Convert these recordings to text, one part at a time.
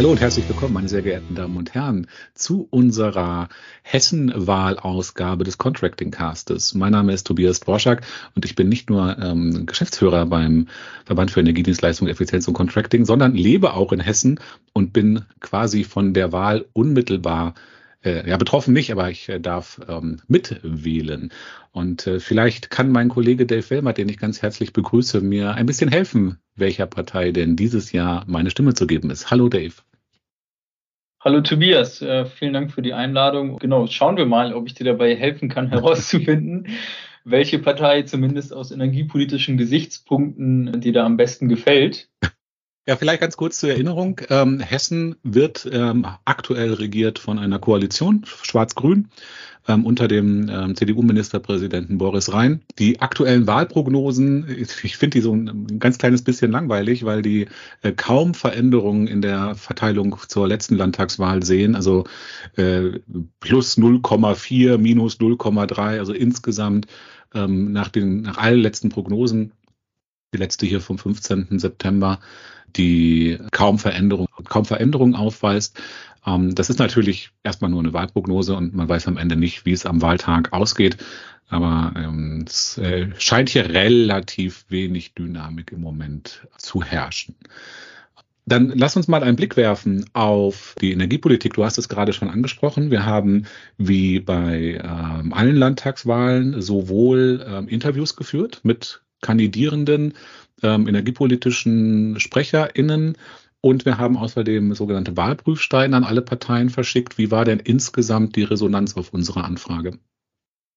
Hallo und herzlich willkommen, meine sehr geehrten Damen und Herren, zu unserer Hessen-Wahlausgabe des Contracting Castes. Mein Name ist Tobias Borschak und ich bin nicht nur ähm, Geschäftsführer beim Verband für Energiedienstleistung, Effizienz und Contracting, sondern lebe auch in Hessen und bin quasi von der Wahl unmittelbar äh, ja, betroffen nicht, aber ich äh, darf ähm, mitwählen. Und äh, vielleicht kann mein Kollege Dave Wilmer, den ich ganz herzlich begrüße, mir ein bisschen helfen, welcher Partei denn dieses Jahr meine Stimme zu geben ist. Hallo Dave. Hallo Tobias, äh, vielen Dank für die Einladung. Genau, schauen wir mal, ob ich dir dabei helfen kann, herauszufinden, welche Partei zumindest aus energiepolitischen Gesichtspunkten dir da am besten gefällt. Ja, vielleicht ganz kurz zur Erinnerung. Ähm, Hessen wird ähm, aktuell regiert von einer Koalition, Schwarz-Grün, ähm, unter dem ähm, CDU-Ministerpräsidenten Boris Rhein. Die aktuellen Wahlprognosen, ich finde die so ein, ein, ganz kleines bisschen langweilig, weil die äh, kaum Veränderungen in der Verteilung zur letzten Landtagswahl sehen. Also äh, plus 0,4, minus 0,3, also insgesamt ähm, nach den nach allen letzten Prognosen die letzte hier vom 15. September, die kaum Veränderung, kaum Veränderung aufweist. Ähm, das ist natürlich erstmal nur eine Wahlprognose und man weiß am Ende nicht, wie es am Wahltag ausgeht. Aber ähm, es äh, scheint hier relativ wenig Dynamik im Moment zu herrschen. Dann lass uns mal einen Blick werfen auf die Energiepolitik. Du hast es gerade schon angesprochen. Wir haben wie bei ähm, allen Landtagswahlen sowohl ähm, Interviews geführt mit Kandidierenden, ähm, energiepolitischen SprecherInnen und wir haben außerdem sogenannte Wahlprüfsteine an alle Parteien verschickt. Wie war denn insgesamt die Resonanz auf unsere Anfrage?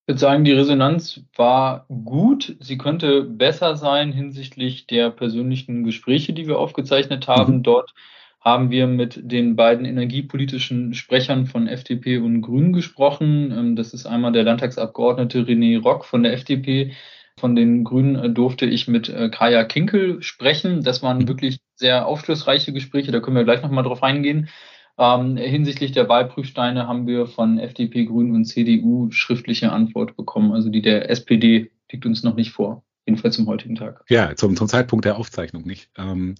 Ich würde sagen, die Resonanz war gut. Sie könnte besser sein hinsichtlich der persönlichen Gespräche, die wir aufgezeichnet haben. Mhm. Dort haben wir mit den beiden energiepolitischen Sprechern von FDP und Grünen gesprochen. Ähm, das ist einmal der Landtagsabgeordnete René Rock von der FDP, von den Grünen äh, durfte ich mit äh, Kaya Kinkel sprechen. Das waren wirklich sehr aufschlussreiche Gespräche, da können wir gleich nochmal drauf eingehen. Ähm, hinsichtlich der Wahlprüfsteine haben wir von FDP, Grünen und CDU schriftliche Antwort bekommen. Also die der SPD liegt uns noch nicht vor, jedenfalls zum heutigen Tag. Ja, zum, zum Zeitpunkt der Aufzeichnung nicht. Ähm,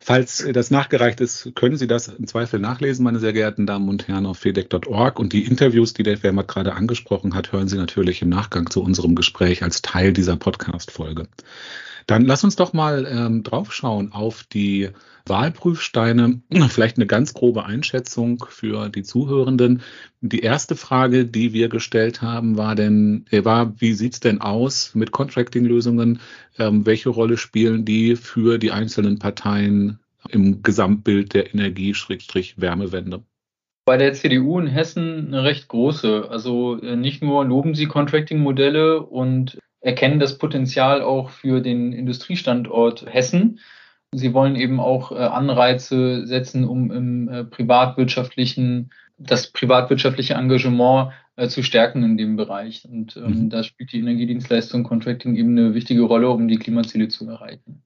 Falls das nachgereicht ist, können Sie das im Zweifel nachlesen, meine sehr geehrten Damen und Herren, auf fedeck.org. Und die Interviews, die der Wermert gerade angesprochen hat, hören Sie natürlich im Nachgang zu unserem Gespräch als Teil dieser Podcast-Folge. Dann lass uns doch mal ähm, draufschauen auf die Wahlprüfsteine. Vielleicht eine ganz grobe Einschätzung für die Zuhörenden. Die erste Frage, die wir gestellt haben, war denn, äh, war, wie sieht's denn aus mit Contracting-Lösungen? Ähm, welche Rolle spielen die für die einzelnen Parteien im Gesamtbild der Energie-Wärmewende? Bei der CDU in Hessen eine recht große. Also äh, nicht nur loben sie Contracting-Modelle und erkennen das Potenzial auch für den Industriestandort Hessen. Sie wollen eben auch äh, Anreize setzen, um im privatwirtschaftlichen, das privatwirtschaftliche Engagement äh, zu stärken in dem Bereich. Und ähm, mhm. da spielt die Energiedienstleistung Contracting eben eine wichtige Rolle, um die Klimaziele zu erreichen.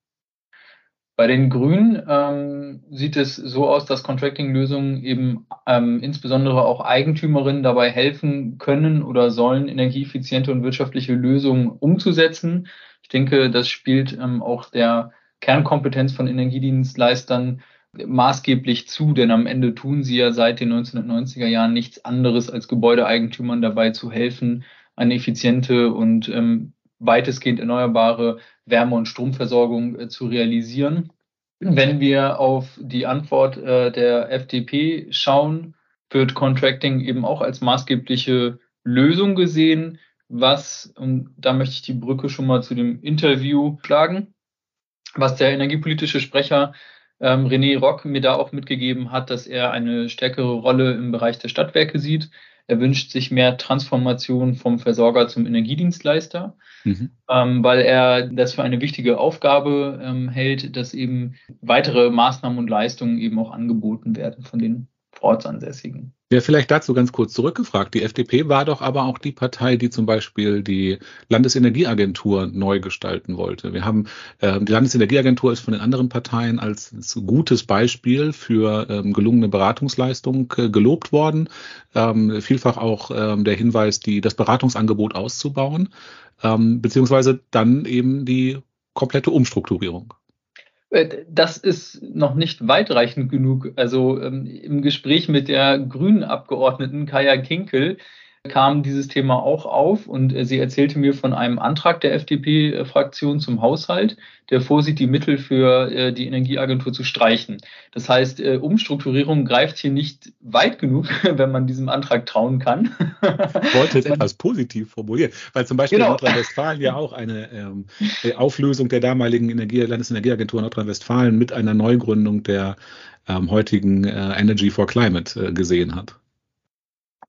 Bei den Grünen ähm, sieht es so aus, dass Contracting-Lösungen eben ähm, insbesondere auch Eigentümerinnen dabei helfen können oder sollen, energieeffiziente und wirtschaftliche Lösungen umzusetzen. Ich denke, das spielt ähm, auch der Kernkompetenz von Energiedienstleistern maßgeblich zu, denn am Ende tun sie ja seit den 1990er Jahren nichts anderes, als Gebäudeeigentümern dabei zu helfen, eine effiziente und ähm, weitestgehend erneuerbare Wärme- und Stromversorgung äh, zu realisieren. Wenn wir auf die Antwort äh, der FDP schauen, wird Contracting eben auch als maßgebliche Lösung gesehen, was, und da möchte ich die Brücke schon mal zu dem Interview schlagen, was der energiepolitische Sprecher ähm, René Rock mir da auch mitgegeben hat, dass er eine stärkere Rolle im Bereich der Stadtwerke sieht er wünscht sich mehr Transformation vom Versorger zum Energiedienstleister, mhm. ähm, weil er das für eine wichtige Aufgabe ähm, hält, dass eben weitere Maßnahmen und Leistungen eben auch angeboten werden von den Ortsansässigen. Ja, vielleicht dazu ganz kurz zurückgefragt. Die FDP war doch aber auch die Partei, die zum Beispiel die Landesenergieagentur neu gestalten wollte. Wir haben, äh, die Landesenergieagentur ist von den anderen Parteien als, als gutes Beispiel für ähm, gelungene Beratungsleistung äh, gelobt worden. Ähm, vielfach auch ähm, der Hinweis, die, das Beratungsangebot auszubauen, ähm, beziehungsweise dann eben die komplette Umstrukturierung. Äh, das ist noch nicht weitreichend genug. Also ähm, im Gespräch mit der grünen Abgeordneten Kaya Kinkel kam dieses Thema auch auf und äh, sie erzählte mir von einem Antrag der FDP-Fraktion zum Haushalt, der vorsieht, die Mittel für äh, die Energieagentur zu streichen. Das heißt, äh, Umstrukturierung greift hier nicht weit genug, wenn man diesem Antrag trauen kann. Ich wollte es etwas positiv formulieren, weil zum Beispiel genau. Nordrhein-Westfalen ja auch eine ähm, Auflösung der damaligen Energie Landesenergieagentur Nordrhein-Westfalen mit einer Neugründung der ähm, heutigen äh, Energy for Climate äh, gesehen hat.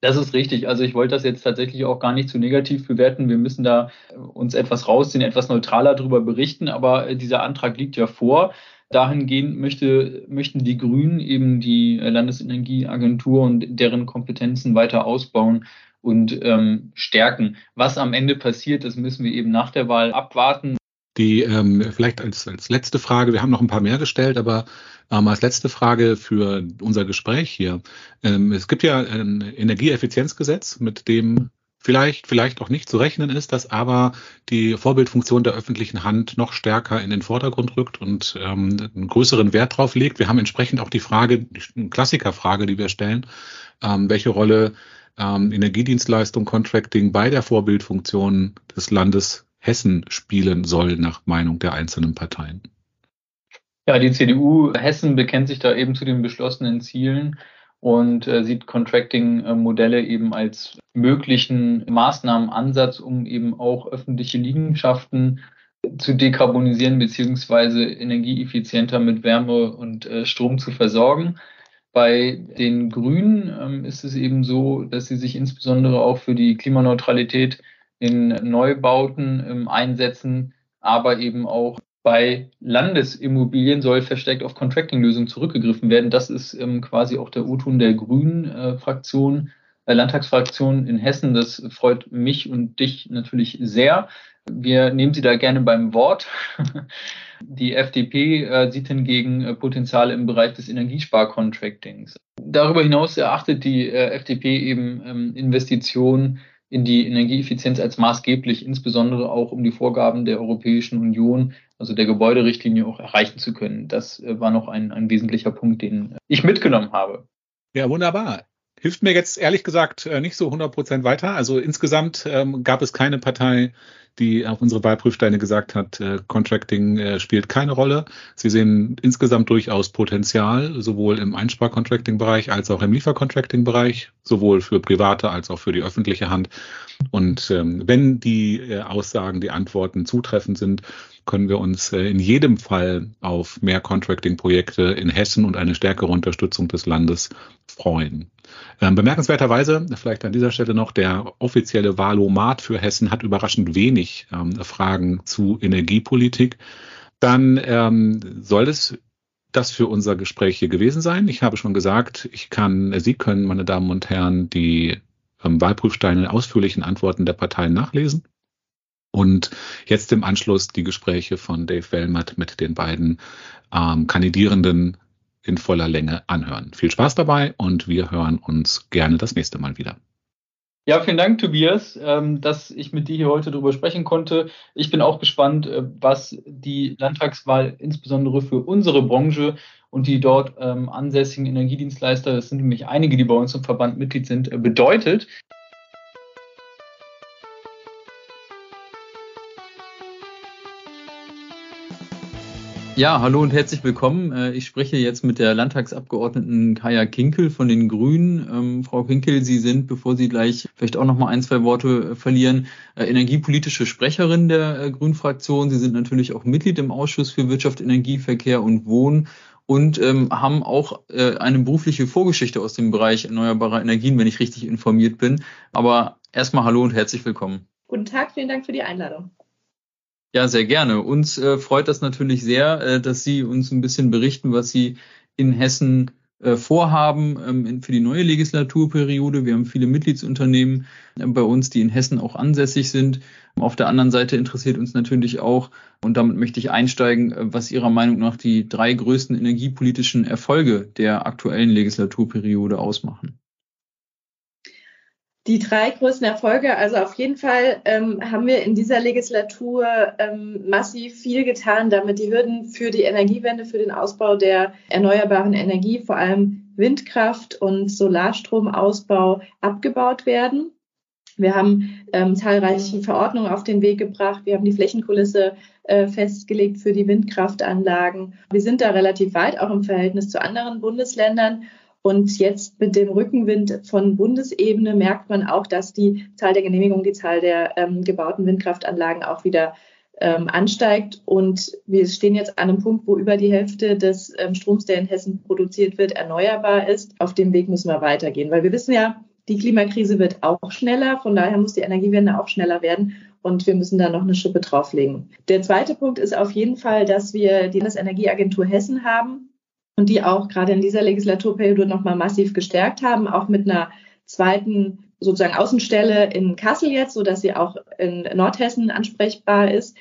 Das ist richtig. Also ich wollte das jetzt tatsächlich auch gar nicht zu negativ bewerten. Wir müssen da uns etwas rausziehen, etwas neutraler darüber berichten. Aber dieser Antrag liegt ja vor. Dahingehend möchte, möchten die Grünen eben die Landesenergieagentur und deren Kompetenzen weiter ausbauen und ähm, stärken. Was am Ende passiert, das müssen wir eben nach der Wahl abwarten. Die ähm, vielleicht als, als letzte Frage, wir haben noch ein paar mehr gestellt, aber ähm, als letzte Frage für unser Gespräch hier. Ähm, es gibt ja ein Energieeffizienzgesetz, mit dem vielleicht, vielleicht auch nicht zu rechnen ist, dass aber die Vorbildfunktion der öffentlichen Hand noch stärker in den Vordergrund rückt und ähm, einen größeren Wert drauf legt. Wir haben entsprechend auch die Frage, die Klassikerfrage, die wir stellen, ähm, welche Rolle ähm, Energiedienstleistung, Contracting bei der Vorbildfunktion des Landes Hessen spielen soll, nach Meinung der einzelnen Parteien? Ja, die CDU Hessen bekennt sich da eben zu den beschlossenen Zielen und äh, sieht Contracting-Modelle eben als möglichen Maßnahmenansatz, um eben auch öffentliche Liegenschaften zu dekarbonisieren beziehungsweise energieeffizienter mit Wärme und äh, Strom zu versorgen. Bei den Grünen ähm, ist es eben so, dass sie sich insbesondere auch für die Klimaneutralität in Neubauten ähm, einsetzen, aber eben auch bei Landesimmobilien soll verstärkt auf Contracting-Lösungen zurückgegriffen werden. Das ist ähm, quasi auch der U-Ton der Grünen äh, äh, Landtagsfraktion in Hessen. Das freut mich und dich natürlich sehr. Wir nehmen Sie da gerne beim Wort. Die FDP äh, sieht hingegen äh, Potenziale im Bereich des Energiesparcontractings. Darüber hinaus erachtet die äh, FDP eben ähm, Investitionen in die Energieeffizienz als maßgeblich, insbesondere auch um die Vorgaben der Europäischen Union, also der Gebäuderichtlinie auch erreichen zu können. Das äh, war noch ein, ein wesentlicher Punkt, den ich mitgenommen habe. Ja, wunderbar. Hilft mir jetzt ehrlich gesagt äh, nicht so 100 Prozent weiter. Also insgesamt ähm, gab es keine Partei, die auf unsere Wahlprüfsteine gesagt hat, äh, Contracting äh, spielt keine Rolle. Sie sehen insgesamt durchaus Potenzial, sowohl im Einsparcontracting-Bereich als auch im Liefercontracting-Bereich, sowohl für private als auch für die öffentliche Hand. Und ähm, wenn die äh, Aussagen, die Antworten zutreffend sind, können wir uns äh, in jedem Fall auf mehr Contracting-Projekte in Hessen und eine stärkere Unterstützung des Landes freuen. Ähm, bemerkenswerterweise, vielleicht an dieser Stelle noch, der offizielle Wahlomat für Hessen hat überraschend wenig ähm, Fragen zu Energiepolitik. Dann ähm, soll es das für unser Gespräch hier gewesen sein. Ich habe schon gesagt, ich kann, Sie können, meine Damen und Herren, die ähm, Wahlprüfsteine ausführlichen Antworten der Parteien nachlesen. Und jetzt im Anschluss die Gespräche von Dave Wellmert mit den beiden ähm, Kandidierenden in voller Länge anhören. Viel Spaß dabei und wir hören uns gerne das nächste Mal wieder. Ja, vielen Dank, Tobias, ähm, dass ich mit dir hier heute darüber sprechen konnte. Ich bin auch gespannt, äh, was die Landtagswahl insbesondere für unsere Branche und die dort ähm, ansässigen Energiedienstleister, das sind nämlich einige, die bei uns im Verband Mitglied sind, äh, bedeutet. Ja, hallo und herzlich willkommen. Äh, ich spreche jetzt mit der Landtagsabgeordneten Kaya Kinkel von den Grünen. Ähm, Frau Kinkel, Sie sind, bevor Sie gleich vielleicht auch noch mal ein, zwei Worte äh, verlieren, äh, energiepolitische Sprecherin der Grünen-Fraktion. Sie sind natürlich auch Mitglied im Ausschuss für Wirtschaft, Energie, Verkehr und Wohnen und ähm, haben auch äh, eine berufliche Vorgeschichte aus dem Bereich erneuerbarer Energien, wenn ich richtig informiert bin. Aber erstmal hallo und herzlich willkommen. Guten Tag, vielen Dank für die Einladung. Ja, sehr gerne. Uns äh, freut das natürlich sehr, äh, dass Sie uns ein bisschen berichten, was Sie in Hessen äh, vorhaben ähm, für die neue Legislaturperiode. Wir haben viele Mitgliedsunternehmen äh, bei uns, die in Hessen auch ansässig sind. Auf der anderen Seite interessiert uns natürlich auch, und damit möchte ich einsteigen, äh, was Ihrer Meinung nach die drei größten energiepolitischen Erfolge der aktuellen Legislaturperiode ausmachen. Die drei größten Erfolge, also auf jeden Fall ähm, haben wir in dieser Legislatur ähm, massiv viel getan, damit die Hürden für die Energiewende, für den Ausbau der erneuerbaren Energie, vor allem Windkraft und Solarstromausbau abgebaut werden. Wir haben ähm, zahlreiche Verordnungen auf den Weg gebracht. Wir haben die Flächenkulisse äh, festgelegt für die Windkraftanlagen. Wir sind da relativ weit, auch im Verhältnis zu anderen Bundesländern. Und jetzt mit dem Rückenwind von Bundesebene merkt man auch, dass die Zahl der Genehmigungen, die Zahl der ähm, gebauten Windkraftanlagen auch wieder ähm, ansteigt. Und wir stehen jetzt an einem Punkt, wo über die Hälfte des ähm, Stroms, der in Hessen produziert wird, erneuerbar ist. Auf dem Weg müssen wir weitergehen, weil wir wissen ja, die Klimakrise wird auch schneller. Von daher muss die Energiewende auch schneller werden. Und wir müssen da noch eine Schippe drauflegen. Der zweite Punkt ist auf jeden Fall, dass wir die Landesenergieagentur Hessen haben und die auch gerade in dieser Legislaturperiode nochmal massiv gestärkt haben, auch mit einer zweiten sozusagen Außenstelle in Kassel jetzt, so dass sie auch in Nordhessen ansprechbar ist.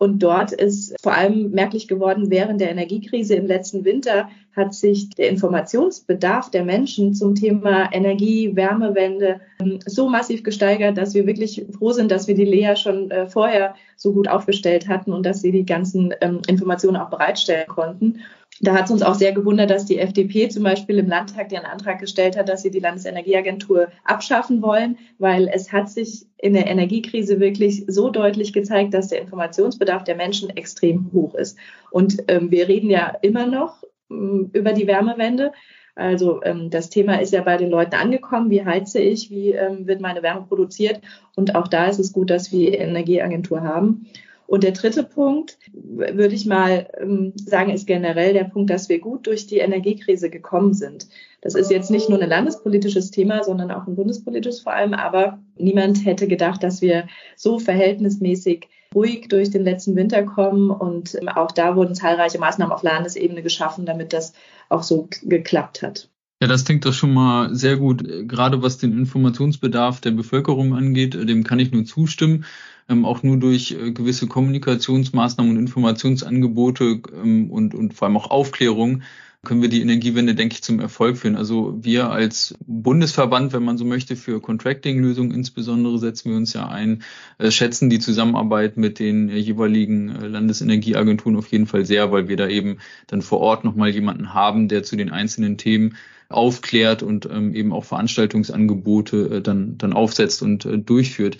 Und dort ist vor allem merklich geworden, während der Energiekrise im letzten Winter hat sich der Informationsbedarf der Menschen zum Thema Energie, Wärmewende ähm, so massiv gesteigert, dass wir wirklich froh sind, dass wir die Lea schon äh, vorher so gut aufgestellt hatten und dass sie die ganzen ähm, Informationen auch bereitstellen konnten. Da hat es uns auch sehr gewundert, dass die FDP zum Beispiel im Landtag den Antrag gestellt hat, dass sie die Landesenergieagentur abschaffen wollen, weil es hat sich in der Energiekrise wirklich so deutlich gezeigt, dass der Informationsbedarf der Menschen extrem hoch ist. Und ähm, wir reden ja immer noch ähm, über die Wärmewende. Also ähm, das Thema ist ja bei den Leuten angekommen. Wie heize ich? Wie ähm, wird meine Wärme produziert? Und auch da ist es gut, dass wir Energieagentur haben. Und der dritte Punkt, würde ich mal ähm, sagen, ist generell der Punkt, dass wir gut durch die Energiekrise gekommen sind. Das ist jetzt nicht nur ein landespolitisches Thema, sondern auch ein bundespolitisches vor allem. Aber niemand hätte gedacht, dass wir so verhältnismäßig ruhig durch den letzten Winter kommen. Und ähm, auch da wurden zahlreiche Maßnahmen auf Landesebene geschaffen, damit das auch so geklappt hat. Ja, das klingt doch schon mal sehr gut. Gerade was den Informationsbedarf der Bevölkerung angeht, dem kann ich nur zustimmen ähm, auch nur durch äh, gewisse Kommunikationsmaßnahmen und Informationsangebote ähm, und, und vor allem auch Aufklärung können wir die Energiewende, denke ich, zum Erfolg führen. Also wir als Bundesverband, wenn man so möchte, für Contracting-Lösungen insbesondere setzen wir uns ja ein, äh, schätzen die Zusammenarbeit mit den äh, jeweiligen äh, Landesenergieagenturen auf jeden Fall sehr, weil wir da eben dann vor Ort nochmal jemanden haben, der zu den einzelnen Themen aufklärt und ähm, eben auch Veranstaltungsangebote äh, dann, dann aufsetzt und äh, durchführt.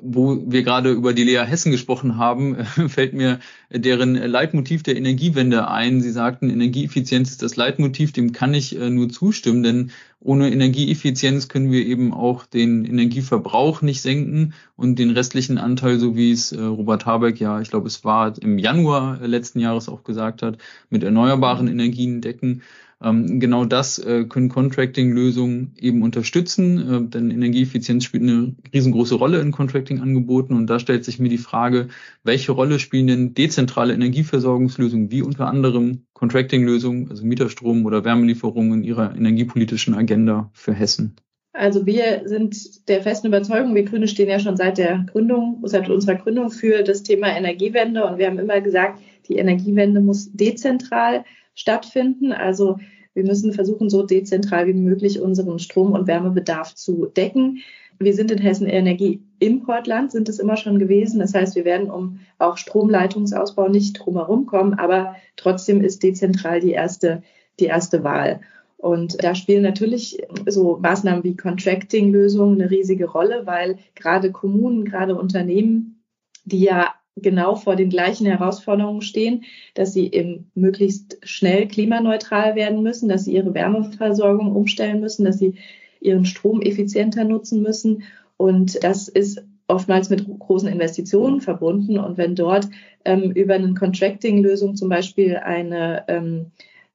Wo wir gerade über die Lea Hessen gesprochen haben, äh, fällt mir deren Leitmotiv der Energiewende ein. Sie sagten, Energieeffizienz ist das Leitmotiv, dem kann ich äh, nur zustimmen, denn ohne Energieeffizienz können wir eben auch den Energieverbrauch nicht senken und den restlichen Anteil, so wie es äh, Robert Habeck ja, ich glaube, es war im Januar letzten Jahres auch gesagt hat, mit erneuerbaren Energien decken. Ähm, genau das äh, können Contracting-Lösungen eben unterstützen, äh, denn Energieeffizienz spielt eine riesengroße Rolle in Contracting-Angeboten und da stellt sich mir die Frage, welche Rolle spielen denn dezentrale Energieversorgungslösungen wie unter anderem Contracting-Lösungen, also Mieterstrom oder Wärmelieferungen in ihrer energiepolitischen Agenda für Hessen? Also wir sind der festen Überzeugung, wir Grüne stehen ja schon seit der Gründung, seit unserer Gründung für das Thema Energiewende und wir haben immer gesagt, die Energiewende muss dezentral stattfinden. Also wir müssen versuchen, so dezentral wie möglich unseren Strom- und Wärmebedarf zu decken. Wir sind in Hessen Energieimportland, sind es immer schon gewesen. Das heißt, wir werden um auch Stromleitungsausbau nicht drumherum kommen, aber trotzdem ist dezentral die erste, die erste Wahl. Und da spielen natürlich so Maßnahmen wie Contracting-Lösungen eine riesige Rolle, weil gerade Kommunen, gerade Unternehmen, die ja genau vor den gleichen Herausforderungen stehen, dass sie eben möglichst schnell klimaneutral werden müssen, dass sie ihre Wärmeversorgung umstellen müssen, dass sie ihren Strom effizienter nutzen müssen. Und das ist oftmals mit großen Investitionen verbunden. Und wenn dort ähm, über eine Contracting-Lösung zum Beispiel eine, ähm,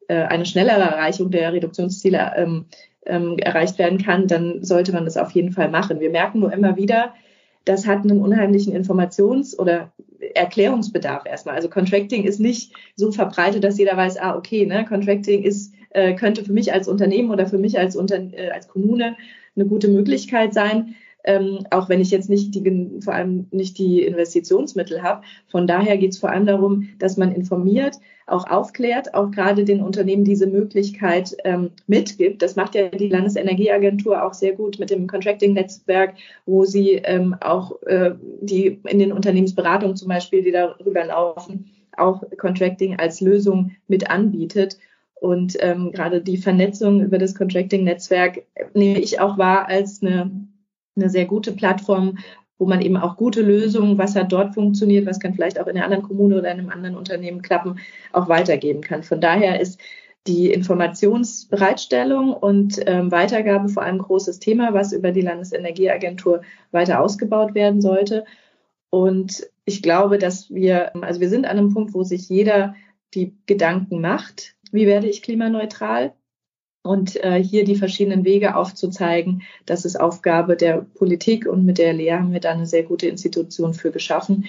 äh, eine schnellere Erreichung der Reduktionsziele ähm, ähm, erreicht werden kann, dann sollte man das auf jeden Fall machen. Wir merken nur immer wieder, das hat einen unheimlichen Informations- oder Erklärungsbedarf erstmal. Also Contracting ist nicht so verbreitet, dass jeder weiß, ah, okay, ne, Contracting ist, äh, könnte für mich als Unternehmen oder für mich als, Unter äh, als Kommune eine gute Möglichkeit sein. ähm, auch wenn ich jetzt nicht die, vor allem nicht die Investitionsmittel habe. Von daher geht es vor allem darum, dass man informiert, auch aufklärt, auch gerade den Unternehmen diese Möglichkeit ähm, mitgibt. Das macht ja die Landesenergieagentur auch sehr gut mit dem Contracting-Netzwerk, wo sie ähm, auch äh, die in den Unternehmensberatungen zum Beispiel, die darüber laufen, auch Contracting als Lösung mit anbietet. Und ähm, gerade die Vernetzung über das Contracting-Netzwerk nehme ich auch wahr als eine, eine sehr gute Plattform, wo man eben auch gute Lösungen, was hat dort funktioniert, was kann vielleicht auch in einer anderen Kommune oder in einem anderen Unternehmen klappen, auch weitergeben kann. Von daher ist die Informationsbereitstellung und ähm, Weitergabe vor allem großes Thema, was über die Landesenergieagentur weiter ausgebaut werden sollte. Und ich glaube, dass wir, also wir sind an einem Punkt, wo sich jeder die Gedanken macht, wie werde ich klimaneutral? Und äh, hier die verschiedenen Wege aufzuzeigen, das ist Aufgabe der Politik und mit der Lea haben wir da eine sehr gute Institution für geschaffen.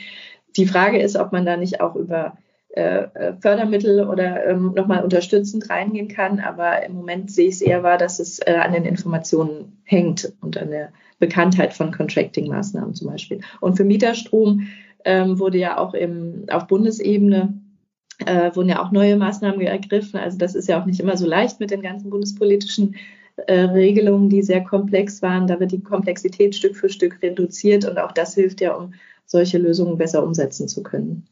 Die Frage ist, ob man da nicht auch über äh, äh Fördermittel oder ähm, nochmal unterstützend reingehen kann. Aber im Moment sehe ich es eher wahr, dass es äh, an den Informationen hängt und an der Bekanntheit von Contracting-Maßnahmen zum Beispiel. Und für Mieterstrom ähm, wurde ja auch im, auf Bundesebene äh, wurden ja auch neue Maßnahmen ergriffen. Also das ist ja auch nicht immer so leicht mit den ganzen bundespolitischen äh, Regelungen, die sehr komplex waren. Da wird die Komplexität Stück für Stück reduziert und auch das hilft ja, um solche Lösungen besser umsetzen zu können.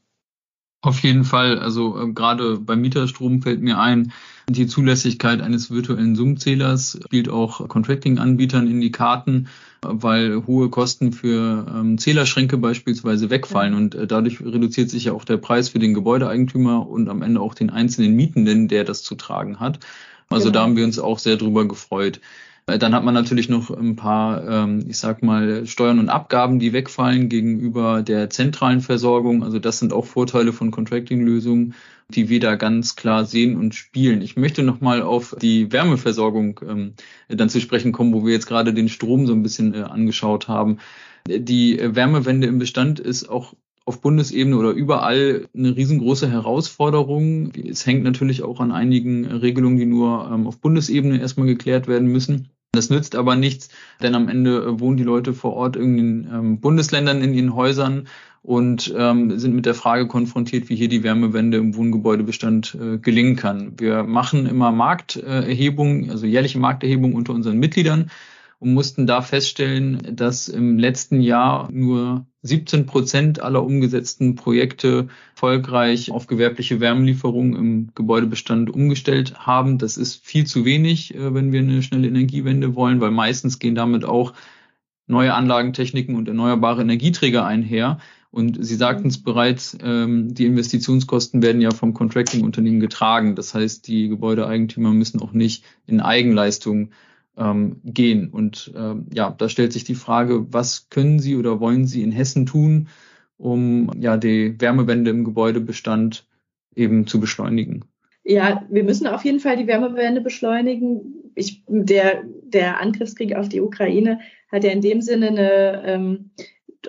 Auf jeden Fall. Also äh, gerade beim Mieterstrom fällt mir ein, die Zulässigkeit eines virtuellen Zoom-Zählers spielt auch Contracting-Anbietern in die Karten, weil hohe Kosten für ähm, Zählerschränke beispielsweise wegfallen ja. und äh, dadurch reduziert sich ja auch der Preis für den Gebäudeeigentümer und am Ende auch den einzelnen Mietenden, der das zu tragen hat. Also genau. da haben wir uns auch sehr drüber gefreut. Dann hat man natürlich noch ein paar, ähm, ich sag mal, Steuern und Abgaben, die wegfallen gegenüber der zentralen Versorgung. Also das sind auch Vorteile von Contracting-Lösungen, die wir da ganz klar sehen und spielen. Ich möchte nochmal auf die Wärmeversorgung ähm, dann zu sprechen kommen, wo wir jetzt gerade den Strom so ein bisschen äh, angeschaut haben. Die Wärmewende im Bestand ist auch auf Bundesebene oder überall eine riesengroße Herausforderung. Es hängt natürlich auch an einigen Regelungen, die nur ähm, auf Bundesebene erstmal geklärt werden müssen. Das nützt aber nichts, denn am Ende äh, wohnen die Leute vor Ort in den ähm, Bundesländern in ihren Häusern und ähm, sind mit der Frage konfrontiert, wie hier die Wärmewende im Wohngebäudebestand äh, gelingen kann. Wir machen immer Markterhebungen, also jährliche Markterhebungen unter unseren Mitgliedern und mussten da feststellen, dass im letzten Jahr nur 17 Prozent aller umgesetzten Projekte erfolgreich auf gewerbliche Wärmelieferungen im Gebäudebestand umgestellt haben. Das ist viel zu wenig, äh, wenn wir eine schnelle Energiewende wollen, weil meistens gehen damit auch neue Anlagentechniken und erneuerbare Energieträger einher. Und Sie sagten es bereits, ähm, die Investitionskosten werden ja vom Contracting-Unternehmen getragen. Das heißt, die Gebäudeeigentümer müssen auch nicht in Eigenleistung ähm, gehen. Und ähm, ja, da stellt sich die Frage, was können Sie oder wollen Sie in Hessen tun, um ja die Wärmewende im Gebäudebestand eben zu beschleunigen? Ja, wir müssen auf jeden Fall die Wärmewende beschleunigen. Ich, der, der Angriffskrieg auf die Ukraine hat ja in dem Sinne eine ähm,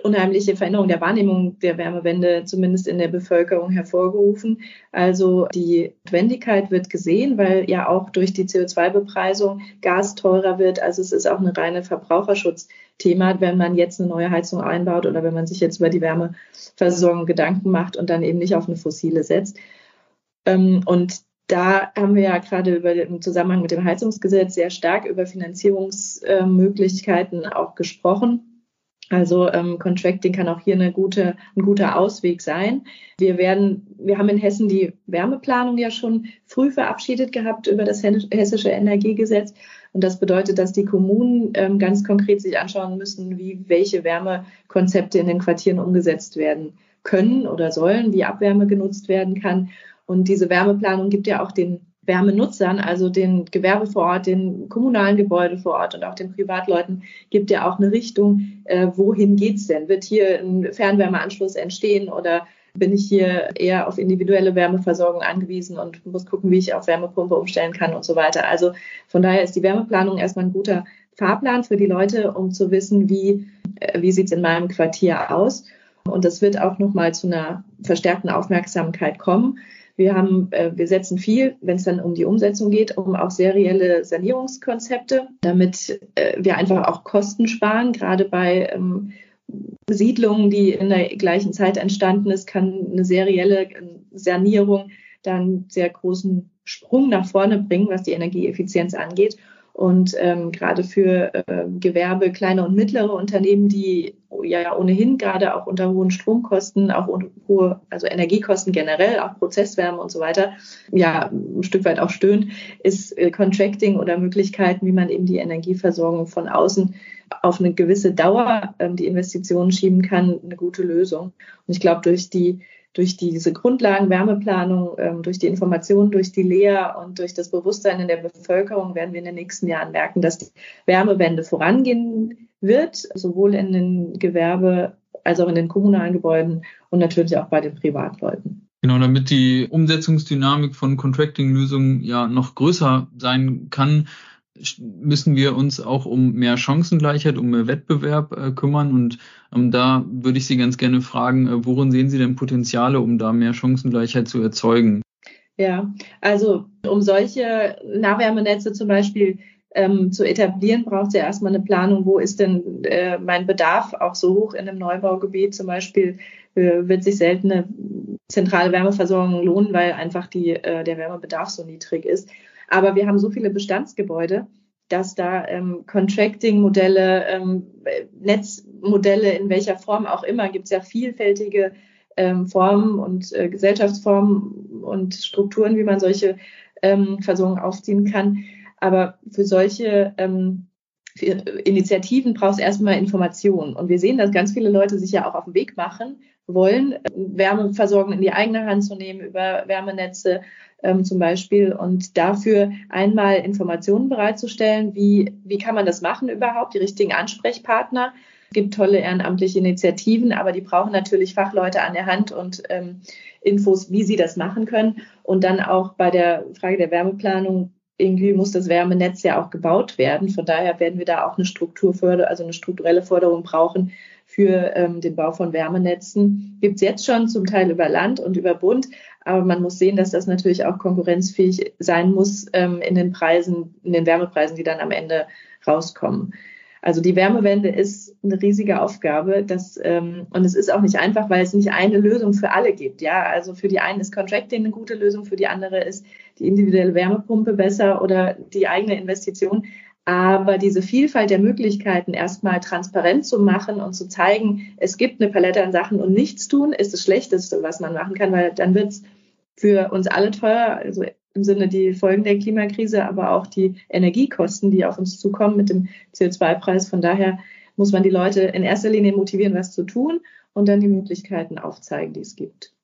unheimliche Veränderung der Wahrnehmung der Wärmewende zumindest in der Bevölkerung hervorgerufen. Also die Notwendigkeit wird gesehen, weil ja auch durch die CO2-Bepreisung Gas teurer wird. Also es ist auch eine reine Verbraucherschutzthema, wenn man jetzt eine neue Heizung einbaut oder wenn man sich jetzt über die Wärmeversorgung Gedanken macht und dann eben nicht auf eine fossile setzt. Ähm, und da haben wir ja gerade über im Zusammenhang mit dem Heizungsgesetz sehr stark über Finanzierungsmöglichkeiten auch gesprochen. Also ähm, Contracting kann auch hier eine gute, ein guter Ausweg sein. Wir werden, wir haben in Hessen die Wärmeplanung ja schon früh verabschiedet gehabt über das hessische Energiegesetz. Und das bedeutet, dass die Kommunen ähm, ganz konkret sich anschauen müssen, wie welche Wärmekonzepte in den Quartieren umgesetzt werden können oder sollen, wie Abwärme genutzt werden kann. Und diese Wärmeplanung gibt ja auch den Wärmenutzern, also den Gewerbe vor Ort, den kommunalen Gebäude vor Ort und auch den Privatleuten, gibt ja auch eine Richtung, äh, wohin geht's denn? Wird hier ein Fernwärmeanschluss entstehen oder bin ich hier eher auf individuelle Wärmeversorgung angewiesen und muss gucken, wie ich auf Wärmepumpe umstellen kann und so weiter. Also von daher ist die Wärmeplanung erstmal ein guter Fahrplan für die Leute, um zu wissen, wie, äh, wie sieht's in meinem Quartier aus. Und das wird auch nochmal zu einer verstärkten Aufmerksamkeit kommen. Wir haben, äh, wir setzen viel, wenn es dann um die Umsetzung geht, um auch serielle Sanierungskonzepte, damit äh, wir einfach auch Kosten sparen. Gerade bei ähm, Siedlungen, die in der gleichen Zeit entstanden ist, kann eine serielle Sanierung dann sehr großen Sprung nach vorne bringen, was die Energieeffizienz angeht. Und ähm, gerade für äh, Gewerbe, kleine und mittlere Unternehmen, die ja ohnehin gerade auch unter hohen Stromkosten, auch hohe, also Energiekosten generell, auch Prozesswärme und so weiter, ja, ein Stück weit auch stöhnt, ist äh, Contracting oder Möglichkeiten, wie man eben die Energieversorgung von außen auf eine gewisse Dauer ähm, die Investitionen schieben kann, eine gute Lösung. Und ich glaube, durch die durch diese Grundlagen, Wärmeplanung, ähm, durch die Informationen, durch die Lehr und durch das Bewusstsein in der Bevölkerung werden wir in den nächsten Jahren merken, dass die Wärmewende vorangehen wird, sowohl in den Gewerbe als auch in den kommunalen Gebäuden und natürlich auch bei den Privatleuten. Genau, damit die Umsetzungsdynamik von Contracting-Lösungen ja noch größer sein kann, müssen wir uns auch um mehr Chancengleichheit, um mehr Wettbewerb äh, kümmern. Und ähm, da würde ich Sie ganz gerne fragen, äh, worin sehen Sie denn Potenziale, um da mehr Chancengleichheit zu erzeugen? Ja, also um solche Nahwärmenetze zum Beispiel ähm, zu etablieren, braucht es ja erstmal eine Planung, wo ist denn äh, mein Bedarf auch so hoch in einem Neubaugebiet zum Beispiel, äh, wird sich selten eine zentrale Wärmeversorgung lohnen, weil einfach die, äh, der Wärmebedarf so niedrig ist. Aber wir haben so viele Bestandsgebäude, dass da ähm, Contracting-Modelle, ähm, Netzmodelle in welcher Form auch immer, gibt es ja vielfältige ähm, Formen und äh, Gesellschaftsformen und Strukturen, wie man solche ähm, Versorgung aufziehen kann. Aber für solche ähm, für Initiativen braucht es erstmal Informationen. Und wir sehen, dass ganz viele Leute sich ja auch auf den Weg machen wollen, Wärmeversorgung in die eigene Hand zu nehmen über Wärmenetze ähm, zum Beispiel und dafür einmal Informationen bereitzustellen, wie, wie kann man das machen überhaupt, die richtigen Ansprechpartner. Es gibt tolle ehrenamtliche Initiativen, aber die brauchen natürlich Fachleute an der Hand und ähm, Infos, wie sie das machen können. Und dann auch bei der Frage der Wärmeplanung irgendwie muss das Wärmenetz ja auch gebaut werden. Von daher werden wir da auch eine Strukturförderung, also eine strukturelle Förderung brauchen für ähm, den Bau von Wärmenetzen. Gibt es jetzt schon zum Teil über Land und über Bund, aber man muss sehen, dass das natürlich auch konkurrenzfähig sein muss ähm, in den Preisen, in den Wärmepreisen, die dann am Ende rauskommen. Also die Wärmewende ist eine riesige Aufgabe. Das, ähm, und es ist auch nicht einfach, weil es nicht eine Lösung für alle gibt. Ja, also für die einen ist Contracting eine gute Lösung, für die andere ist die individuelle Wärmepumpe besser oder die eigene Investition. Aber diese Vielfalt der Möglichkeiten erstmal transparent zu machen und zu zeigen, es gibt eine Palette an Sachen und nichts tun, ist das Schlechteste, was man machen kann, weil dann wird es für uns alle teuer, also im Sinne die Folgen der Klimakrise, aber auch die Energiekosten, die auf uns zukommen mit dem CO2-Preis. Von daher muss man die Leute in erster Linie motivieren, was zu tun und dann die Möglichkeiten aufzeigen, die es gibt.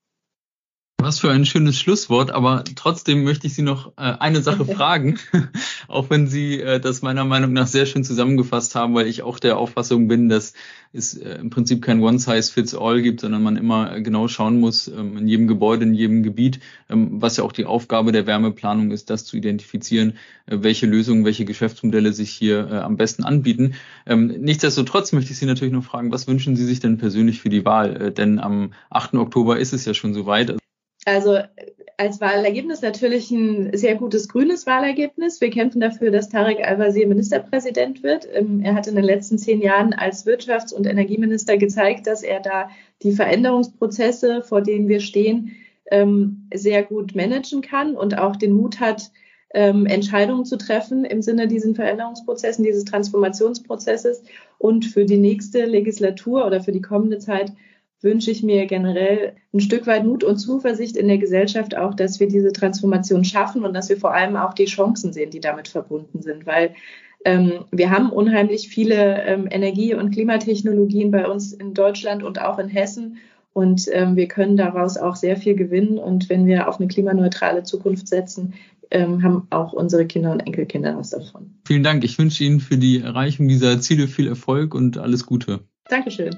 Was für ein schönes Schlusswort, aber trotzdem möchte ich Sie noch äh, eine Sache fragen, auch wenn Sie äh, das meiner Meinung nach sehr schön zusammengefasst haben, weil ich auch der Auffassung bin, dass es äh, im Prinzip kein One-Size-Fits-All gibt, sondern man immer genau schauen muss, ähm, in jedem Gebäude, in jedem Gebiet, ähm, was ja auch die Aufgabe der Wärmeplanung ist, das zu identifizieren, welche Lösungen, welche Geschäftsmodelle sich hier am besten anbieten. Ähm, nichtsdestotrotz möchte ich Sie natürlich noch fragen, was wünschen Sie sich denn persönlich für die Wahl? Denn am 8. Oktober ist es ja schon soweit. Also als Wahlergebnis natürlich ein sehr gutes grünes Wahlergebnis. Wir kämpfen dafür, dass Tarek Al-Wazir Ministerpräsident wird. Ähm, er hat in den letzten zehn Jahren als Wirtschafts- und Energieminister gezeigt, dass er da die Veränderungsprozesse, vor denen wir stehen, ähm, sehr gut managen kann und auch den Mut hat, ähm, Entscheidungen zu treffen im Sinne diesen Veränderungsprozessen, dieses Transformationsprozesses und für die nächste Legislatur oder für die kommende Zeit wünsche ich mir generell ein Stück weit Mut und Zuversicht in der Gesellschaft auch, dass wir diese Transformation schaffen und dass wir vor allem auch die Chancen sehen, die damit verbunden sind, weil ähm, wir haben unheimlich viele ähm, Energie- und Klimatechnologien bei uns in Deutschland und auch in Hessen und ähm, wir können daraus auch sehr viel gewinnen und wenn wir auf eine klimaneutrale Zukunft setzen, ähm, haben auch unsere Kinder und Enkelkinder was davon. Vielen Dank. Ich wünsche Ihnen für die Erreichung dieser Ziele viel Erfolg und alles Gute. Dankeschön.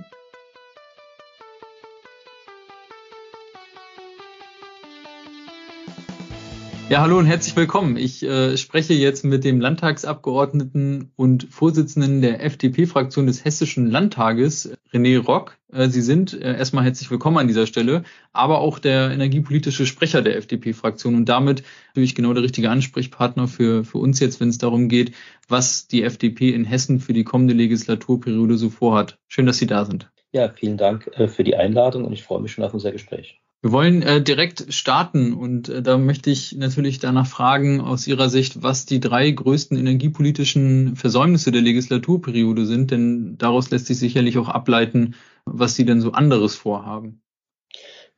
Ja, hallo und herzlich willkommen. Ich äh, spreche jetzt mit dem Landtagsabgeordneten und Vorsitzenden der FDP-Fraktion des Hessischen Landtages, René Rock. Äh, Sie sind äh, erstmal herzlich willkommen an dieser Stelle, aber auch der energiepolitische Sprecher der FDP-Fraktion und damit natürlich genau der richtige Ansprechpartner für, für uns jetzt, wenn es darum geht, was die FDP in Hessen für die kommende Legislaturperiode so vorhat. Schön, dass Sie da sind. Ja, vielen Dank äh, für die Einladung und ich freue mich schon auf unser Gespräch. Wir wollen äh, direkt starten und äh, da möchte ich natürlich danach fragen, aus Ihrer Sicht, was die drei größten energiepolitischen Versäumnisse der Legislaturperiode sind, denn daraus lässt sich sicherlich auch ableiten, was Sie denn so anderes vorhaben.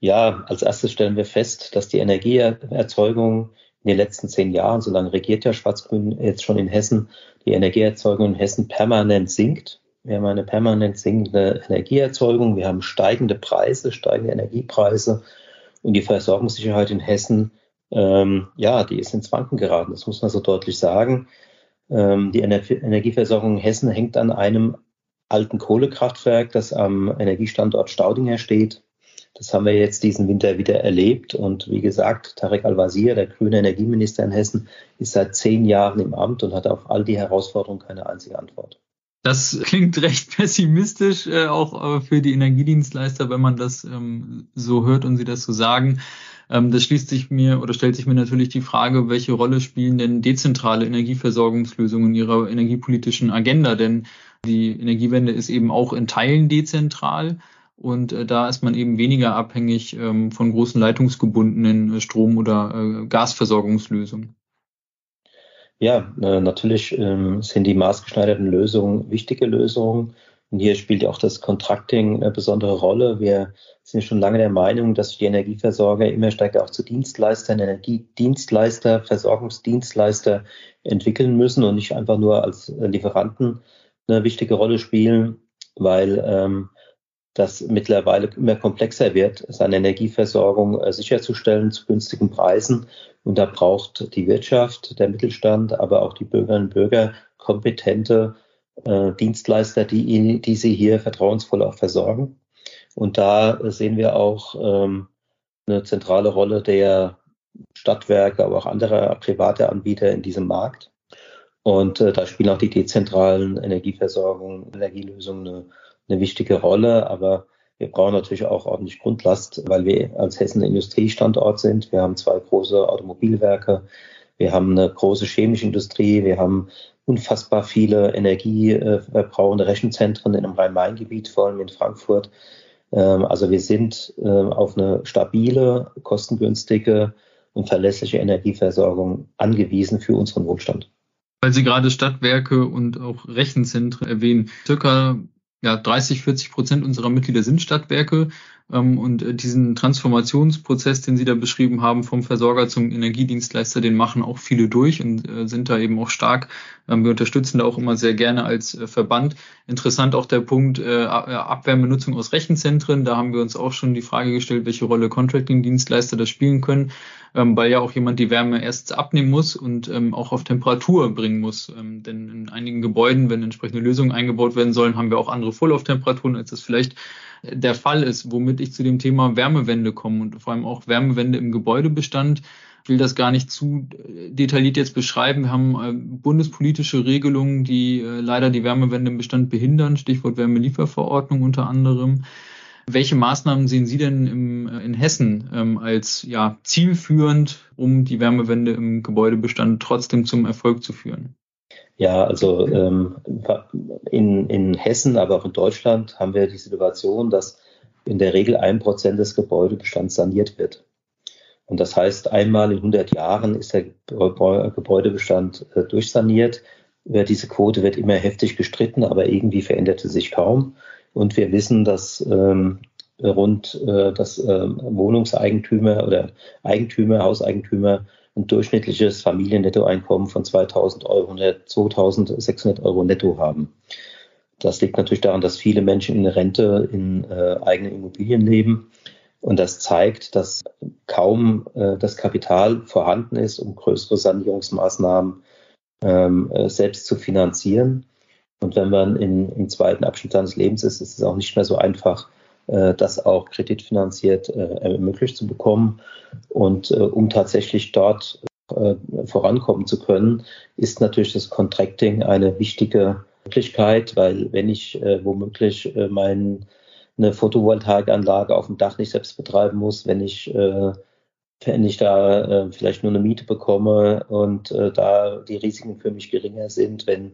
Ja, als erstes stellen wir fest, dass die Energieerzeugung in den letzten zehn Jahren, so lange regiert ja Schwarz-Grün jetzt schon in Hessen, die Energieerzeugung in Hessen permanent sinkt. Wir haben eine permanent sinkende Energieerzeugung. Wir haben steigende Preise, steigende Energiepreise. Und die Versorgungssicherheit in Hessen, ähm, ja, die ist ins Wanken geraten. Das muss man so deutlich sagen. Ähm, die Ener Energieversorgung in Hessen hängt an einem alten Kohlekraftwerk, das am Energiestandort Staudinger steht. Das haben wir jetzt diesen Winter wieder erlebt. Und wie gesagt, Tarek Al-Wazir, der grüne Energieminister in Hessen, ist seit zehn Jahren im Amt und hat auf all die Herausforderungen keine einzige Antwort. Das klingt recht pessimistisch, äh, auch äh, für die Energiedienstleister, wenn man das ähm, so hört und sie das so sagen. Ähm, das schließt sich mir oder stellt sich mir natürlich die Frage, welche Rolle spielen denn dezentrale Energieversorgungslösungen in ihrer energiepolitischen Agenda? Denn die Energiewende ist eben auch in Teilen dezentral. Und äh, da ist man eben weniger abhängig ähm, von großen leitungsgebundenen äh, Strom- oder äh, Gasversorgungslösungen. Ja, äh, natürlich ähm, sind die maßgeschneiderten Lösungen wichtige Lösungen. Und hier spielt auch das Contracting eine besondere Rolle. Wir sind schon lange der Meinung, dass die Energieversorger immer stärker auch zu Dienstleistern, Energiedienstleister, Versorgungsdienstleister entwickeln müssen und nicht einfach nur als Lieferanten eine wichtige Rolle spielen, weil ähm, das mittlerweile immer komplexer wird, seine Energieversorgung äh, sicherzustellen zu günstigen Preisen. Und da braucht die Wirtschaft, der Mittelstand, aber auch die Bürgerinnen und Bürger kompetente äh, Dienstleister, die, die sie hier vertrauensvoll auch versorgen. Und da sehen wir auch ähm, eine zentrale Rolle der Stadtwerke, aber auch anderer private Anbieter in diesem Markt. Und äh, da spielen auch die dezentralen Energieversorgung, Energielösungen eine eine wichtige Rolle, aber wir brauchen natürlich auch ordentlich Grundlast, weil wir als Hessen Industriestandort sind. Wir haben zwei große Automobilwerke, wir haben eine große chemische Industrie, wir haben unfassbar viele energieverbrauchende Rechenzentren in dem Rhein-Main-Gebiet, vor allem in Frankfurt. Ähm, also wir sind ähm, auf eine stabile, kostengünstige und verlässliche Energieversorgung angewiesen für unseren Wohlstand. Weil Sie gerade Stadtwerke und auch Rechenzentren erwähnen. Circa ja, 30, 40 Prozent unserer Mitglieder sind Stadtwerke. Ähm, und äh, diesen Transformationsprozess, den Sie da beschrieben haben, vom Versorger zum Energiedienstleister, den machen auch viele durch und äh, sind da eben auch stark. Ähm, wir unterstützen da auch immer sehr gerne als äh, Verband. Interessant auch der Punkt Abwärmenutzung aus Rechenzentren. Da haben wir uns auch schon die Frage gestellt, welche Rolle Contracting-Dienstleister da spielen können, ähm, weil ja auch jemand die Wärme erst abnehmen muss und auch auf Temperatur bringen muss. Denn in einigen Gebäuden, wenn entsprechende Lösungen eingebaut werden sollen, haben wir auch andere Vorlauftemperaturen, als das vielleicht der Fall ist, womit ich zu dem Thema Wärmewende komme und vor allem auch Wärmewende im Gebäudebestand. Ich will das gar nicht zu detailliert jetzt beschreiben. Wir haben äh, bundespolitische Regelungen, die äh, leider die Wärmewende im Bestand behindern, Stichwort Wärmelieferverordnung unter anderem. Welche Maßnahmen sehen Sie denn im, äh, in Hessen ähm, als ja, zielführend, um die Wärmewende im Gebäudebestand trotzdem zum Erfolg zu führen? Ja, also ähm, in, in Hessen, aber auch in Deutschland haben wir die Situation, dass in der Regel ein Prozent des Gebäudebestands saniert wird. Und das heißt, einmal in 100 Jahren ist der Gebäudebestand äh, durchsaniert. Diese Quote wird immer heftig gestritten, aber irgendwie veränderte sich kaum. Und wir wissen, dass ähm, rund äh, dass äh, Wohnungseigentümer oder Eigentümer, Hauseigentümer ein durchschnittliches Familiennettoeinkommen von 2000 Euro, 2600 Euro netto haben. Das liegt natürlich daran, dass viele Menschen in Rente in äh, eigenen Immobilien leben. Und das zeigt, dass kaum äh, das Kapital vorhanden ist, um größere Sanierungsmaßnahmen ähm, äh, selbst zu finanzieren. Und wenn man in, im zweiten Abschnitt seines Lebens ist, ist es auch nicht mehr so einfach, äh, das auch kreditfinanziert äh, ermöglicht zu bekommen. Und äh, um tatsächlich dort äh, vorankommen zu können, ist natürlich das Contracting eine wichtige Möglichkeit, weil wenn ich äh, womöglich äh, mein, eine Photovoltaikanlage auf dem Dach nicht selbst betreiben muss, wenn ich wenn ich da äh, vielleicht nur eine Miete bekomme und äh, da die Risiken für mich geringer sind, wenn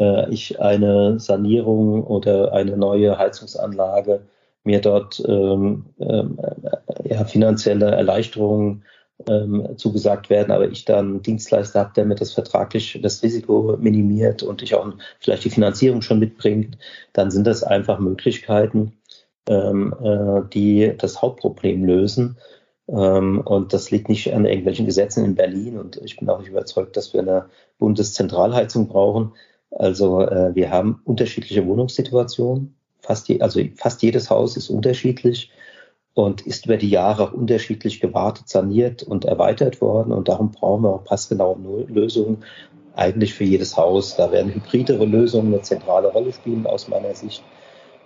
äh, ich eine Sanierung oder eine neue Heizungsanlage mir dort ähm, ähm, äh, ja, finanzielle Erleichterungen ähm, zugesagt werden, aber ich dann Dienstleister habe, der mir das vertraglich das Risiko minimiert und ich auch vielleicht die Finanzierung schon mitbringt, dann sind das einfach Möglichkeiten, ähm, äh, die das Hauptproblem lösen. Ähm, und das liegt nicht an irgendwelchen Gesetzen in Berlin. Und ich bin auch nicht überzeugt, dass wir eine Bundeszentralheizung brauchen. Also äh, wir haben unterschiedliche Wohnungssituationen. Fast je, also fast jedes Haus ist unterschiedlich und ist über die Jahre auch unterschiedlich gewartet, saniert und erweitert worden. Und darum brauchen wir auch passgenaue Lösungen eigentlich für jedes Haus. Da werden hybridere Lösungen eine zentrale Rolle spielen aus meiner Sicht.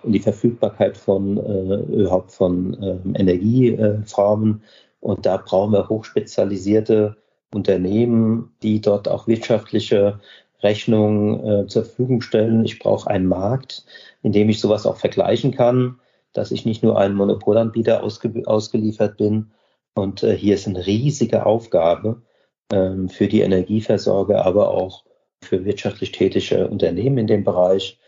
Und die Verfügbarkeit von äh, überhaupt von äh, Energieformen. Und da brauchen wir hochspezialisierte Unternehmen, die dort auch wirtschaftliche Rechnungen äh, zur Verfügung stellen. Ich brauche einen Markt, in dem ich sowas auch vergleichen kann dass ich nicht nur ein Monopolanbieter ausge ausgeliefert bin. Und äh, hier ist eine riesige Aufgabe ähm, für die Energieversorger, aber auch für wirtschaftlich tätige Unternehmen in dem Bereich.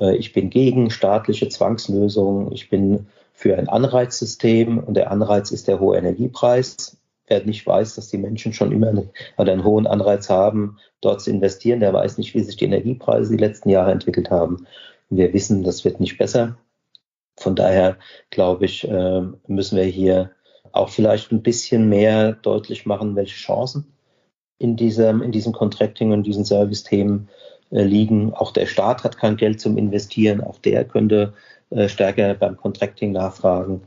Äh, ich bin gegen staatliche Zwangslösungen. Ich bin für ein Anreizsystem und der Anreiz ist der hohe Energiepreis. Wer nicht weiß, dass die Menschen schon immer eine, einen hohen Anreiz haben, dort zu investieren, der weiß nicht, wie sich die Energiepreise die letzten Jahre entwickelt haben. wir wissen, das wird nicht besser. Von daher glaube ich, äh, müssen wir hier auch vielleicht ein bisschen mehr deutlich machen, welche Chancen in diesem, in diesem Contracting und diesen Service-Themen äh, liegen. Auch der Staat hat kein Geld zum Investieren. Auch der könnte äh, stärker beim Contracting nachfragen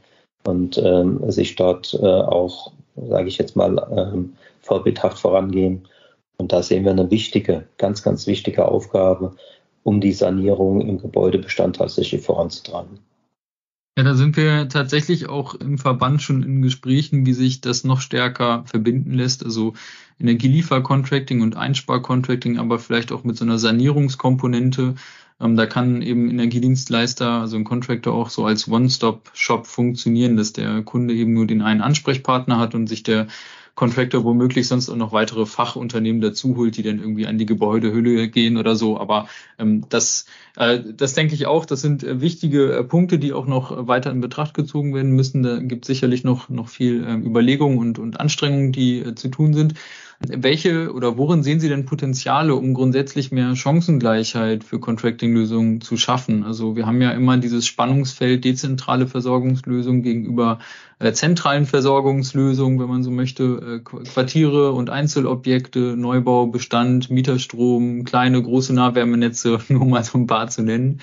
und ähm, sich dort auch, sage ich jetzt mal, ähm, vorbildhaft vorangehen. Und da sehen wir eine wichtige, ganz, ganz wichtige Aufgabe, um die Sanierung im Gebäudebestand tatsächlich voranzutreiben. Ja, da sind wir tatsächlich auch im Verband schon in Gesprächen, wie sich das noch stärker verbinden lässt. Also Energieliefercontracting und Einsparcontracting, aber vielleicht auch mit so einer Sanierungskomponente. Ähm, da kann eben Energiedienstleister, also ein Contractor auch so als One-Stop-Shop funktionieren, dass der Kunde eben nur den einen Ansprechpartner hat und sich der Contractor womöglich sonst auch noch weitere Fachunternehmen dazu holt, die dann irgendwie an die Gebäudehülle gehen oder so. Aber ähm, das, äh, das denke ich auch, das sind äh, wichtige äh, Punkte, die auch noch weiter in Betracht gezogen werden müssen. Da gibt es sicherlich noch, noch viel äh, Überlegungen und, und Anstrengungen, die äh, zu tun sind. Welche oder worin sehen Sie denn Potenziale, um grundsätzlich mehr Chancengleichheit für Contracting-Lösungen zu schaffen? Also wir haben ja immer dieses Spannungsfeld dezentrale Versorgungslösungen gegenüber äh, zentralen Versorgungslösungen, wenn man so möchte, äh, Quartiere und Einzelobjekte, Neubau, Bestand, Mieterstrom, kleine, große Nahwärmenetze, nur mal so ein paar zu nennen.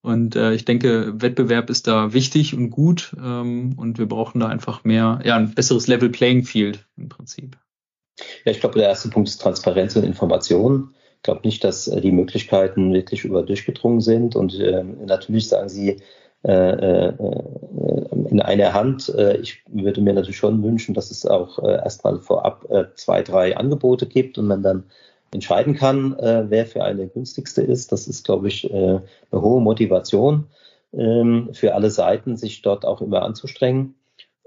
Und äh, ich denke, Wettbewerb ist da wichtig und gut ähm, und wir brauchen da einfach mehr, ja, ein besseres Level Playing Field im Prinzip. Ja, ich glaube, der erste Punkt ist Transparenz und Information. Ich glaube nicht, dass äh, die Möglichkeiten wirklich über durchgedrungen sind. Und äh, natürlich sagen Sie äh, äh, in einer Hand. Äh, ich würde mir natürlich schon wünschen, dass es auch äh, erstmal vorab äh, zwei, drei Angebote gibt und man dann entscheiden kann, äh, wer für eine günstigste ist. Das ist, glaube ich, äh, eine hohe Motivation ähm, für alle Seiten, sich dort auch immer anzustrengen.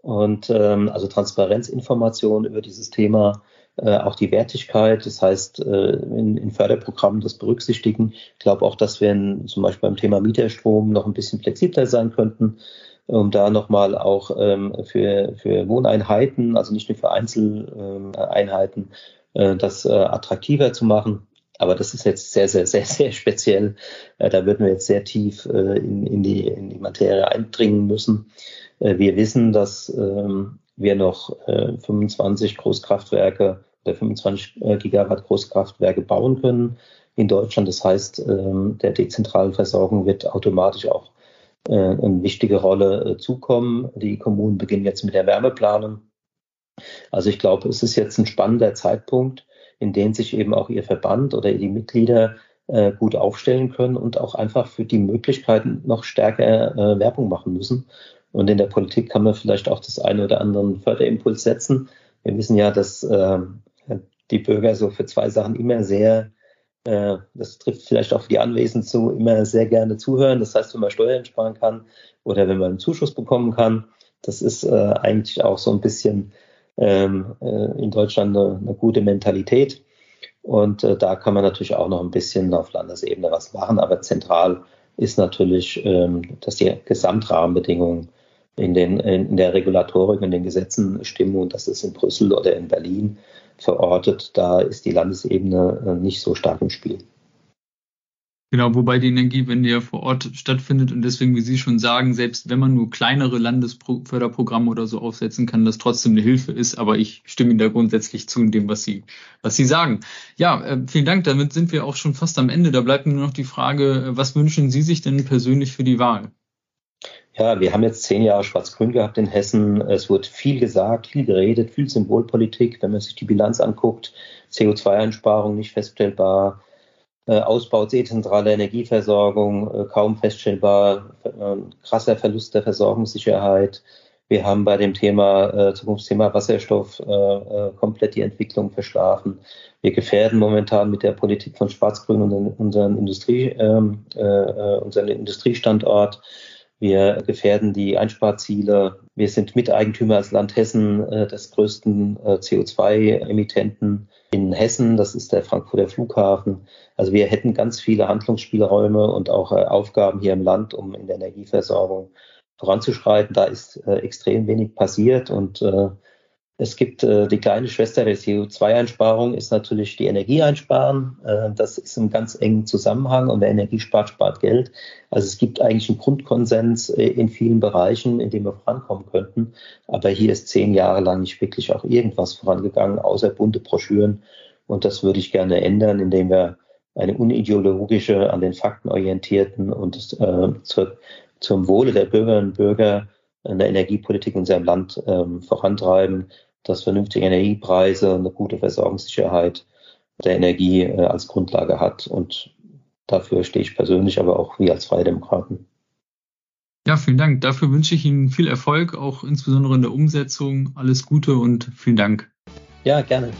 Und ähm, also Transparenzinformation über dieses Thema äh, auch die Wertigkeit, das heißt äh, in, in Förderprogrammen das berücksichtigen. Ich glaube auch, dass wir in, zum Beispiel beim Thema Mieterstrom noch ein bisschen flexibler sein könnten, um da nochmal auch ähm, für, für Wohneinheiten, also nicht nur für Einzeleinheiten, äh, das äh, attraktiver zu machen. Aber das ist jetzt sehr, sehr, sehr, sehr speziell. Äh, da würden wir jetzt sehr tief äh, in, in, die, in die Materie eindringen müssen. Wir wissen, dass ähm, wir noch äh, 25 Großkraftwerke der 25 äh, Gigawatt Großkraftwerke bauen können in Deutschland. Das heißt, ähm, der dezentralen Versorgung wird automatisch auch äh, eine wichtige Rolle äh, zukommen. Die Kommunen beginnen jetzt mit der Wärmeplanung. Also ich glaube, es ist jetzt ein spannender Zeitpunkt, in dem sich eben auch Ihr Verband oder die Mitglieder gut aufstellen können und auch einfach für die Möglichkeiten noch stärker Werbung machen müssen. Und in der Politik kann man vielleicht auch das eine oder andere Förderimpuls setzen. Wir wissen ja, dass die Bürger so für zwei Sachen immer sehr, äh, das trifft vielleicht auch für die Anwesenden zu, immer sehr gerne zuhören. Das heißt, wenn man Steuern sparen kann oder wenn man einen Zuschuss bekommen kann, das ist äh, eigentlich auch so ein bisschen ähm, äh, in Deutschland eine, eine gute Mentalität. Und äh, da kann man natürlich auch noch ein bisschen auf Landesebene was machen, aber zentral ist natürlich, ähm, dass die Gesamtrahmenbedingungen in, den, in der Regulatorik und den Gesetzen stimmen und das ist in Brüssel oder in Berlin verortet. Da ist die Landesebene äh, nicht so stark im Spiel. Genau, wobei die Energiewende ja vor Ort stattfindet und deswegen, wie Sie schon sagen, selbst wenn man nur kleinere Landesförderprogramme oder so aufsetzen kann, das trotzdem eine Hilfe ist. Aber ich stimme Ihnen da grundsätzlich zu in dem, was Sie, was Sie sagen. Ja, äh, vielen Dank. Damit sind wir auch schon fast am Ende. Da bleibt nur noch die Frage, äh, was wünschen Sie sich denn persönlich für die Wahl? Ja, wir haben jetzt zehn Jahre Schwarz-Grün gehabt in Hessen. Es wird viel gesagt, viel geredet, viel Symbolpolitik. Wenn man sich die Bilanz anguckt, CO2-Einsparung nicht feststellbar, äh, Ausbau dezentraler Energieversorgung äh, kaum feststellbar, äh, krasser Verlust der Versorgungssicherheit. Wir haben bei dem Thema Zukunftsthema Wasserstoff komplett die Entwicklung verschlafen. Wir gefährden momentan mit der Politik von Schwarz-Grün unseren, Industrie, ähm, unseren Industriestandort. Wir gefährden die Einsparziele. Wir sind Miteigentümer als Land Hessen äh, des größten äh, CO2-Emittenten in Hessen. Das ist der Frankfurter Flughafen. Also wir hätten ganz viele Handlungsspielräume und auch äh, Aufgaben hier im Land, um in der Energieversorgung voranzuschreiten. Da ist äh, extrem wenig passiert und äh, es gibt äh, die kleine Schwester der CO2-Einsparung, ist natürlich die Energieeinsparen. Äh, das ist im ganz engen Zusammenhang und wer Energie spart, spart Geld. Also es gibt eigentlich einen Grundkonsens äh, in vielen Bereichen, in denen wir vorankommen könnten. Aber hier ist zehn Jahre lang nicht wirklich auch irgendwas vorangegangen, außer bunte Broschüren. Und das würde ich gerne ändern, indem wir eine unideologische, an den Fakten orientierten und äh, zur, zum Wohle der Bürgerinnen und Bürger eine Energiepolitik in unserem Land ähm, vorantreiben, dass vernünftige Energiepreise, eine gute Versorgungssicherheit der Energie äh, als Grundlage hat. Und dafür stehe ich persönlich, aber auch wir als Freie Demokraten. Ja, vielen Dank. Dafür wünsche ich Ihnen viel Erfolg, auch insbesondere in der Umsetzung. Alles Gute und vielen Dank. Ja, gerne.